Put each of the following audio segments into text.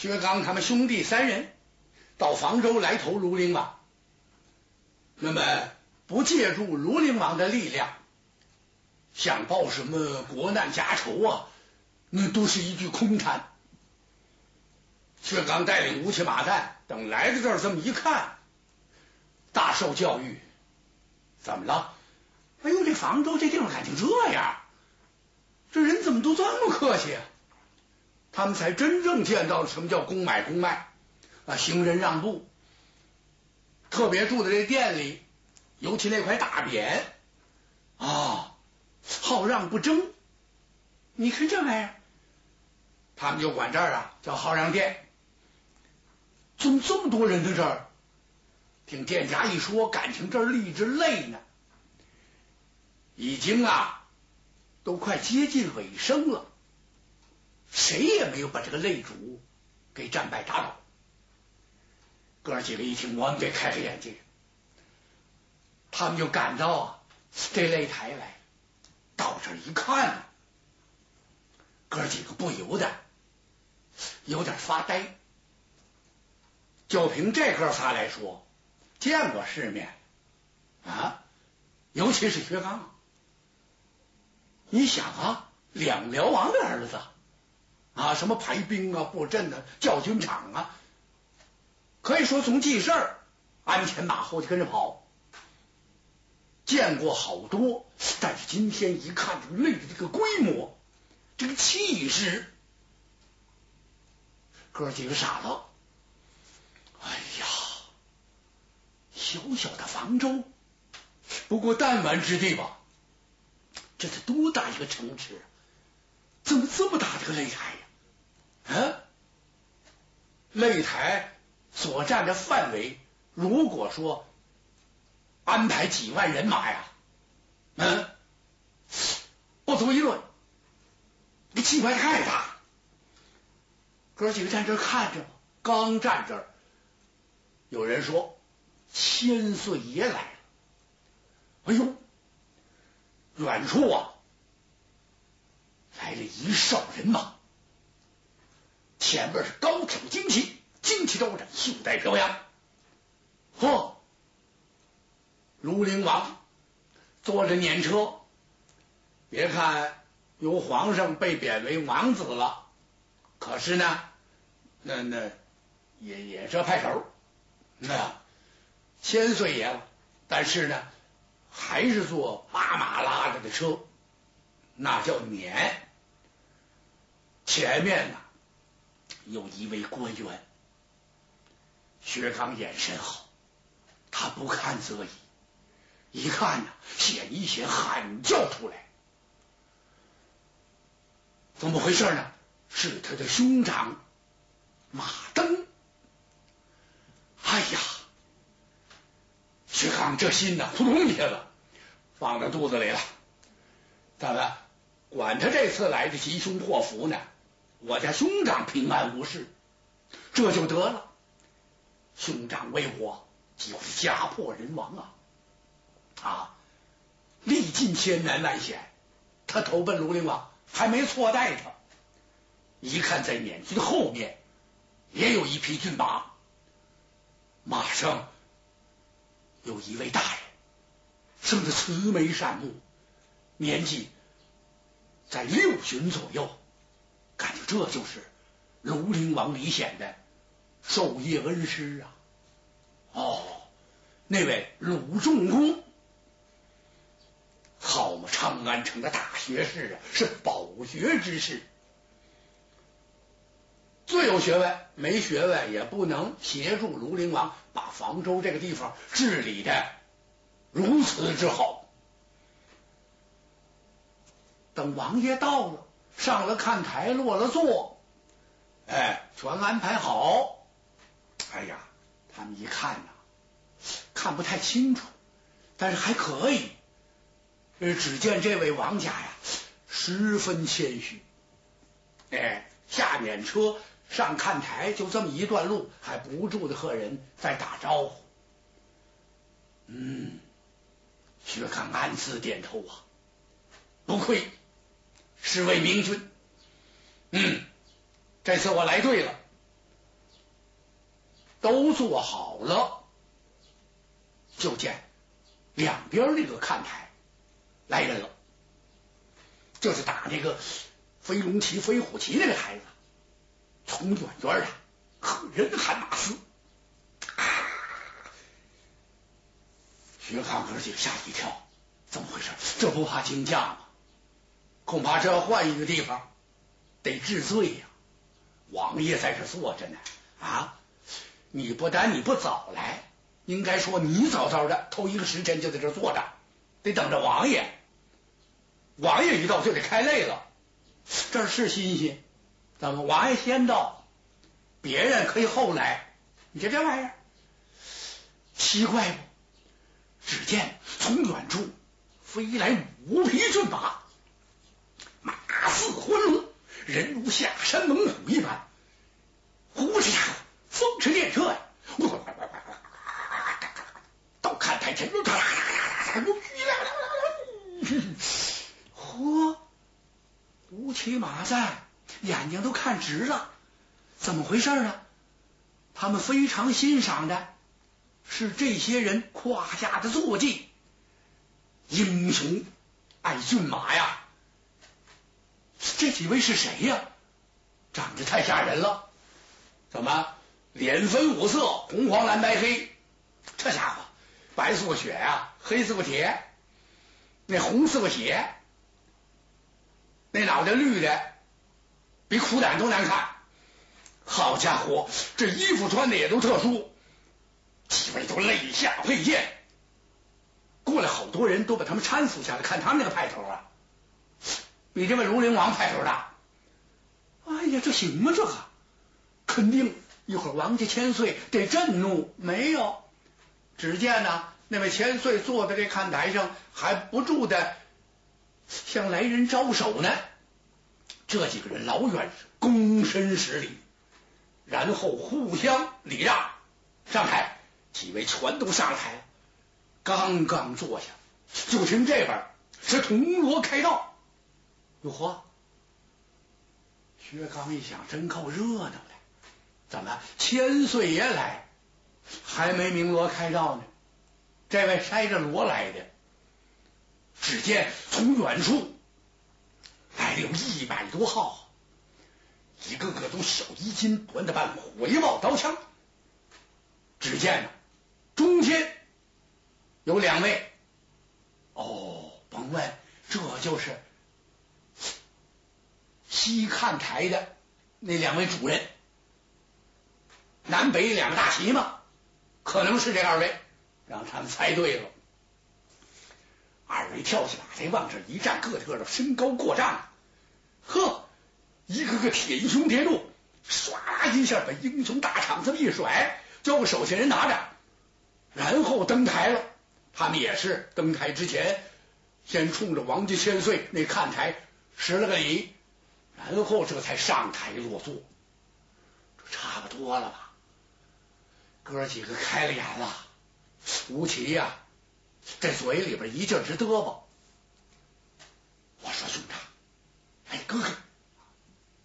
薛刚他们兄弟三人到房州来投庐陵王，那么不借助庐陵王的力量，想报什么国难家仇啊，那都是一句空谈。薛刚带领乌骑马旦等来到这儿，这么一看，大受教育。怎么了？哎呦，这房州这地方感情这样，这人怎么都这么客气啊？他们才真正见到了什么叫公买公卖啊，行人让步。特别住在这店里，尤其那块大匾啊，好让不争。你看这玩意儿，他们就管这儿啊叫好让店。怎么这么多人在这儿？听店家一说，感情这儿立着擂呢，已经啊都快接近尾声了。谁也没有把这个擂主给战败打倒。哥几个一听，我们得开开眼界。他们就赶到啊这擂台来，到这一看，哥几个不由得有点发呆。就凭这哥仨来说，见过世面啊，尤其是薛刚。你想啊，两辽王的儿子。啊，什么排兵啊、布阵啊、教军场啊，可以说从记事儿，鞍前马后就跟着跑，见过好多。但是今天一看这个擂的这个规模，这个气势，哥几个傻了。哎呀，小小的房州，不过弹丸之地吧？这得多大一个城池？怎么这么大的个擂台？嗯，擂台所占的范围，如果说安排几万人马呀，嗯，不足一论。这气派太大，哥几个站这看着，刚站这，有人说千岁爷来了。哎呦，远处啊，来了一哨人马。前面是高挑旌旗，旌旗招展，袖带飘扬。嚯！庐陵王坐着辇车，别看由皇上被贬为王子了，可是呢，那那也也是派头，那千岁爷了。但是呢，还是坐八马拉着的车，那叫辇。前面呢。有一位官员，薛刚眼神好，他不看则已，一看呢，险一险喊叫出来，怎么回事呢？是他的兄长马登。哎呀，薛刚这心呐，扑通一下子放在肚子里了。咱们管他这次来的吉凶祸福呢？我家兄长平安无事，这就得了。兄长为我几乎家破人亡啊！啊，历尽千难万险，他投奔庐陵王，还没错待他。一看在撵军后面也有一匹骏马，马上有一位大人，生得慈眉善目，年纪在六旬左右。这就是庐陵王李显的授业恩师啊！哦，那位鲁仲公，好嘛，长安城的大学士啊，是饱学之士，最有学问，没学问也不能协助庐陵王把房州这个地方治理的如此之好。等王爷到了。上了看台，落了座，哎，全安排好。哎呀，他们一看呐，看不太清楚，但是还可以。只见这位王家呀，十分谦虚。哎，下辇车上看台，就这么一段路，还不住的和人在打招呼。嗯，薛刚暗自点头啊，不愧。是位明君，嗯，这次我来对了。都做好了，就见两边那个看台来人了，就是打那个飞龙旗、飞虎旗那个孩子，从远远的人喊马嘶。薛康哥几个吓一跳，怎么回事？这不怕惊驾吗？恐怕这要换一个地方，得治罪呀！王爷在这坐着呢，啊！你不但你不早来，应该说你早早的头一个时辰就在这坐着，得等着王爷。王爷一到就得开累了，这是新鲜。怎么王爷先到，别人可以后来？你这这玩意儿奇怪不？只见从远处飞来五匹骏，马似浑龙，人如下山猛虎一般，呼哧家伙，风驰电掣呀！到看台前，嚯！乌骑马在，眼睛都看直了，怎么回事呢？他们非常欣赏的。是这些人胯下的坐骑，英雄爱骏马呀！这几位是谁呀？长得太吓人了！怎么脸分五色，红黄蓝白黑？这家伙白似雪呀，黑似铁，那红似血，那脑袋绿的比苦胆都难看。好家伙，这衣服穿的也都特殊。几位都肋下佩剑，过来好多人都把他们搀扶下来，看他们那个派头啊，比这位庐陵王派头大。哎呀，这行吗？这个肯定一会儿王家千岁得震怒。没有，只见呢那位千岁坐在这看台上，还不住的向来人招手呢。这几个人老远躬身施礼，然后互相礼让上台。几位全都上了台，刚刚坐下，就听这边是铜锣开道。哟呵，薛刚一想，真够热闹的。怎么千岁爷来，还没鸣锣开道呢？这位筛着锣来的。只见从远处来了有一百多号，一个个都小衣襟，端着半回帽刀枪。只见呢。中间有两位，哦，甭问，这就是西看台的那两位主人，南北两个大旗嘛，可能是这二位，让他们猜对了。二位跳起马来，往这一站，个个的身高过丈，呵，一个个铁胸铁柱，唰一下把英雄大氅子一甩，交给手下人拿着。然后登台了，他们也是登台之前，先冲着王家千岁那看台施了个礼，然后这才上台落座。这差不多了吧？哥几个开了眼了。吴奇呀，这嘴里边一劲直嘚啵。我说兄长，哎哥哥，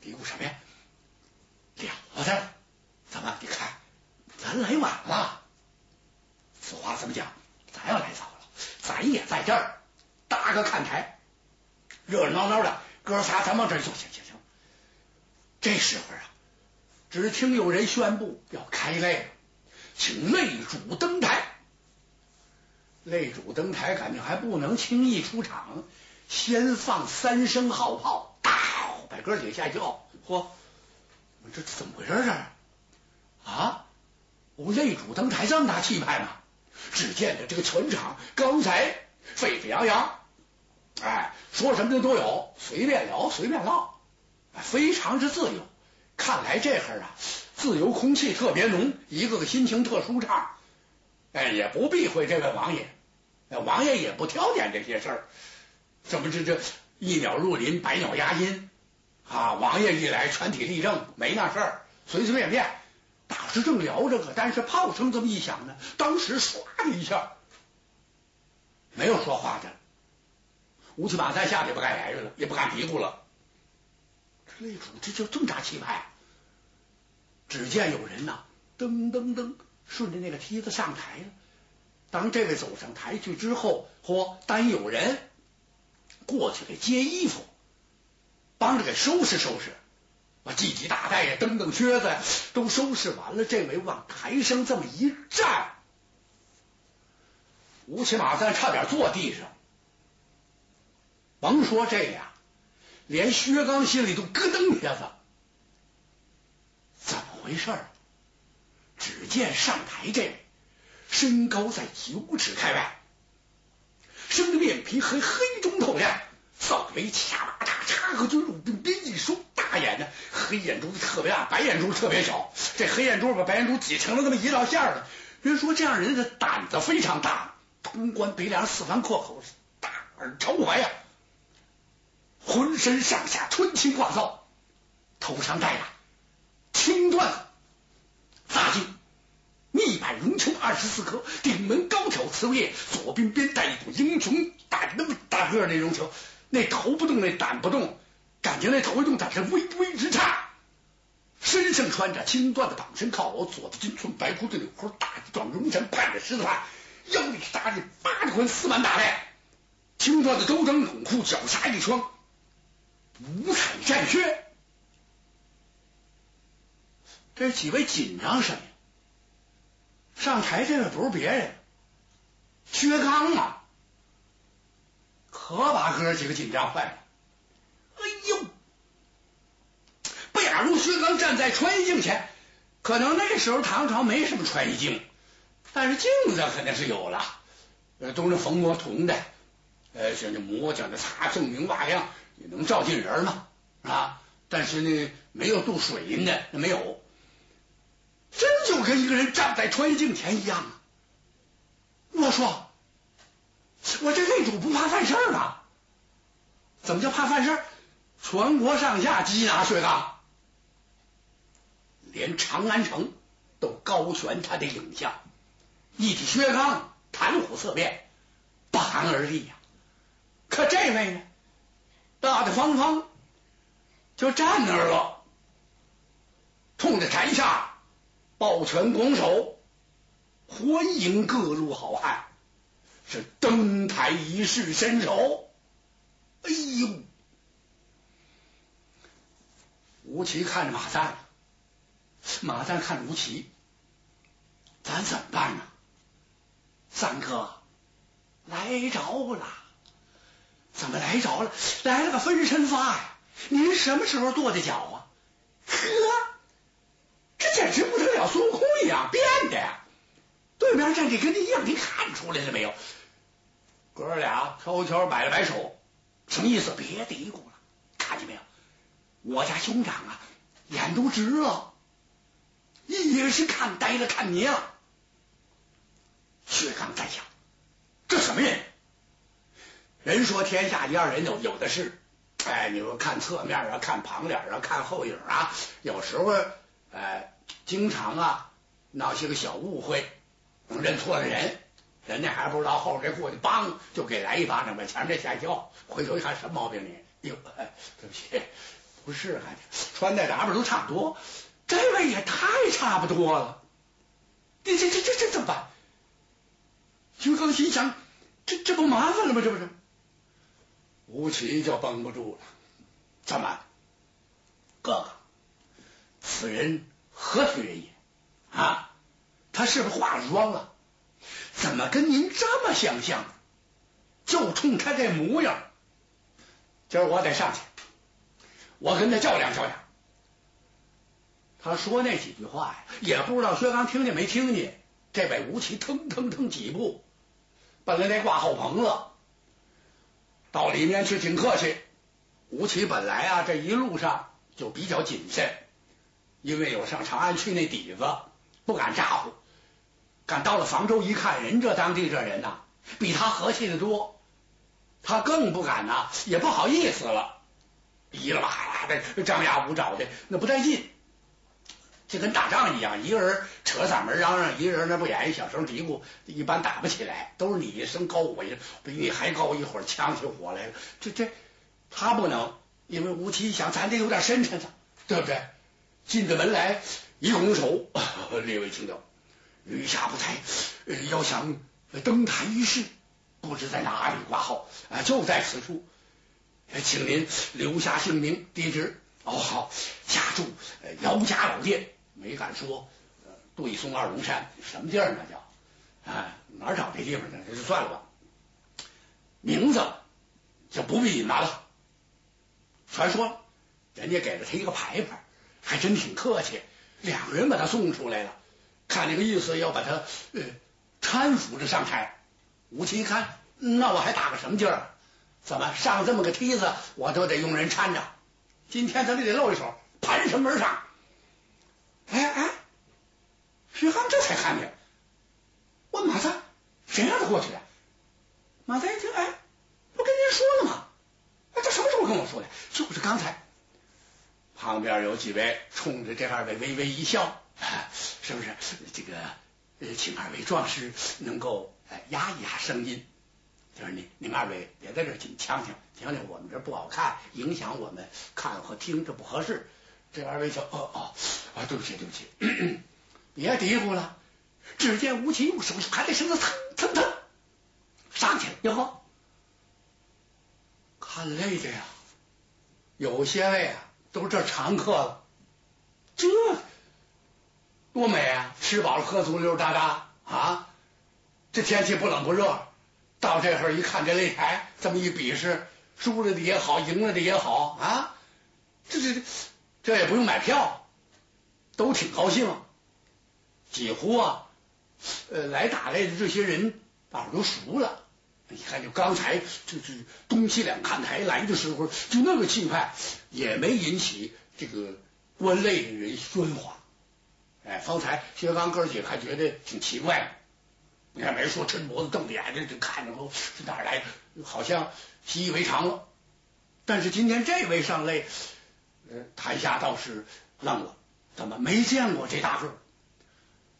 嘀咕什么呀？了不得了！怎么？你看，咱来晚了。此话怎么讲？咱要来早了，咱也在这儿搭个看台，热热闹闹的，哥仨咱往这儿坐。行行行。这时候啊，只听有人宣布要开擂，请擂主登台。擂主登台，肯定还不能轻易出场，先放三声号炮，当，把哥几个吓一跳。嚯，这怎么回事？这啊，我擂主登台这么大气派吗？只见的这个全场刚才沸沸扬扬，说什么的都有，随便聊，随便唠，非常之自由。看来这会儿啊，自由空气特别浓，一个个心情特舒畅，哎，也不避讳这位王爷，王爷也不挑拣这些事儿，怎么这这一鸟入林，百鸟压音啊？王爷一来，全体立正，没那事儿，随随便便。大师正聊着个，但是炮声这么一响呢，当时唰的一下，没有说话的，吴七马在下也不敢来了，也不敢嘀咕了。这擂主这就这么大气派。只见有人呐，噔噔噔，顺着那个梯子上台了。当这位走上台去之后，嚯，单有人过去给接衣服，帮着给收拾收拾，把系系大带呀、蹬蹬靴子呀都收拾完了。这位往台上这么一站，吴起马三差点坐地上。甭说这呀，连薛刚心里都咯噔一下子。怎么回事？只见上台这位。身高在九尺开外，生的面皮黑黑中透亮，扫眉掐巴大，叉个军入鬓边，一双大眼呢，黑眼珠子特别大，白眼珠特别小。这黑眼珠把白眼珠挤成了那么一道线儿了。人说这样人的胆子非常大，通关北梁四方阔口，大耳朝怀呀，浑身上下春青挂皂，头上戴的青缎子发髻。密板绒球二十四颗，顶门高挑瓷叶，左边边带一朵英雄胆那么大个那绒球，那头不动，那胆不动，感觉那头一动，胆是微微直颤。身上穿着青缎的绑身靠袄，左的金寸白裤子纽扣，大壮绒衫盼着狮子汗，腰里搭着八十捆四万大带，青缎的周章泳裤，脚下一双五彩战靴。这几位紧张什么？上台这个不是别人，薛刚啊，可把哥几个紧张坏了。哎呦，不亚如薛刚站在穿衣镜前，可能那时候唐朝没什么穿衣镜，但是镜子肯定是有了，呃都是冯磨铜的，呃，像这磨浆的擦，锃明瓦亮，也能照进人嘛啊。但是呢，没有镀水银的，那没有。真就跟一个人站在穿衣镜前一样啊！我说，我这内主不怕犯事儿吗？怎么叫怕犯事儿？全国上下缉拿薛刚，连长安城都高悬他的影像，一提薛刚，谈虎色变，不寒而栗呀。可这位呢，大大方方就站那儿了，冲着台下。抱拳拱手，欢迎各路好汉，是登台一试身手。哎呦！吴奇看着马三，马三看吴奇，咱怎么办呢？三哥来着了，怎么来着了？来了个分身法呀！您什么时候跺的脚啊？呵。这简直不得了，孙悟空一样变的呀。对面站着跟你一样，你看出来了没有？哥俩悄悄摆了摆手，什么意思？别嘀咕了，看见没有？我家兄长啊，眼都直了，也是看呆了，看迷了。薛刚在想，这什么人？人说天下一二人有有的是。哎，你说看侧面啊，看旁脸啊，看后影啊，有时候。哎，经常啊闹些个小误会，认错了人，人家还不知道后边这过去，梆就给来一巴掌，把前面吓一跳，回头一看什么毛病你？哟，对不起，不是，还穿戴打扮都差不多，这位也太差不多了，你这这这这怎么办？薛刚心想，这这不麻烦了吗？这不是？吴奇就绷不住了，怎么，哥哥？此人何许人也？啊，他是不是化了妆了？怎么跟您这么相像？就冲他这模样，今儿我得上去，我跟他较量较量。他说那几句话呀，也不知道薛刚听见没听见。这位吴奇腾腾腾几步，奔来那挂后棚了，到里面去挺客气。吴起本来啊，这一路上就比较谨慎。因为有上长安去那底子，不敢咋呼。敢到了房州一看，人这当地这人呐，比他和气的多，他更不敢呐，也不好意思了，咿啦吧啦的，张牙舞爪的，那不带劲。就跟打仗一样，一个人扯嗓门嚷嚷，一个人那不演，小声嘀咕，一般打不起来，都是你一声高我一声，比你还高一会儿，呛起火来了。这这他不能，因为吴奇想，咱得有点深沉，对不对？进的门来，一拱手，列位请教，余下不才，呃要想登台一试，不知在哪里挂号，啊就在此处，请您留下姓名、地址。哦，好，家住姚家老店，没敢说对松二龙山，什么地儿那叫？啊，哪找这地方呢？这就算了吧。名字就不必隐瞒了。传说人家给了他一个牌牌，还真挺客气。两个人把他送出来了，看那个意思要把他呃搀扶着上台。吴奇一看，那我还打个什么劲儿？怎么上这么个梯子，我都得用人搀着？今天咱就得露一手，盘什么而上？哎哎，徐航这才看见，问马三，谁让他过去的？马三一听，哎，不跟您说了吗？哎，这什么时候跟我说的？就是刚才。旁边有几位冲着这二位微微一笑，是不是？这个，请二位壮士能够压一压声音。就是你，你们二位别在这紧呛呛，听听我们这不好看，影响我们看和听，这不合适。这二位就哦哦啊，对不起对不起，别嘀咕了。只见吴奇用手拍在身子，蹭蹭蹭上去了。哟呵，看累的呀，有些位啊都是这常客了。这多美啊！吃饱了喝足，溜达达啊！这天气不冷不热。到这会儿一看这擂台，这么一比试，输了的也好，赢了的也好啊，这这这这也不用买票，都挺高兴。几乎啊，呃，来打擂的这些人耳朵熟了。你看，就刚才就是东西两看台来的时候，就那个气派，也没引起这个观擂的人喧哗。哎，方才薛刚哥几个还觉得挺奇怪。你看，没说，抻脖子瞪眼睛就看着，说是哪来的？好像习以为常了。但是今天这位上擂，呃台下倒是愣了，怎么没见过这大个？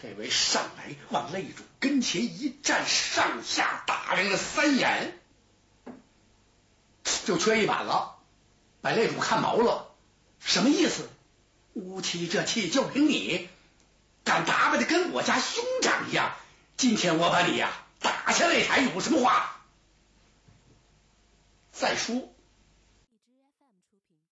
这位上来往擂主跟前一站，上下打量了三眼，就缺一板了，把擂主看毛了。什么意思？乌七这气就凭你，敢打扮的跟我家兄长一样？今天我把你呀打下擂台，有什么话再说？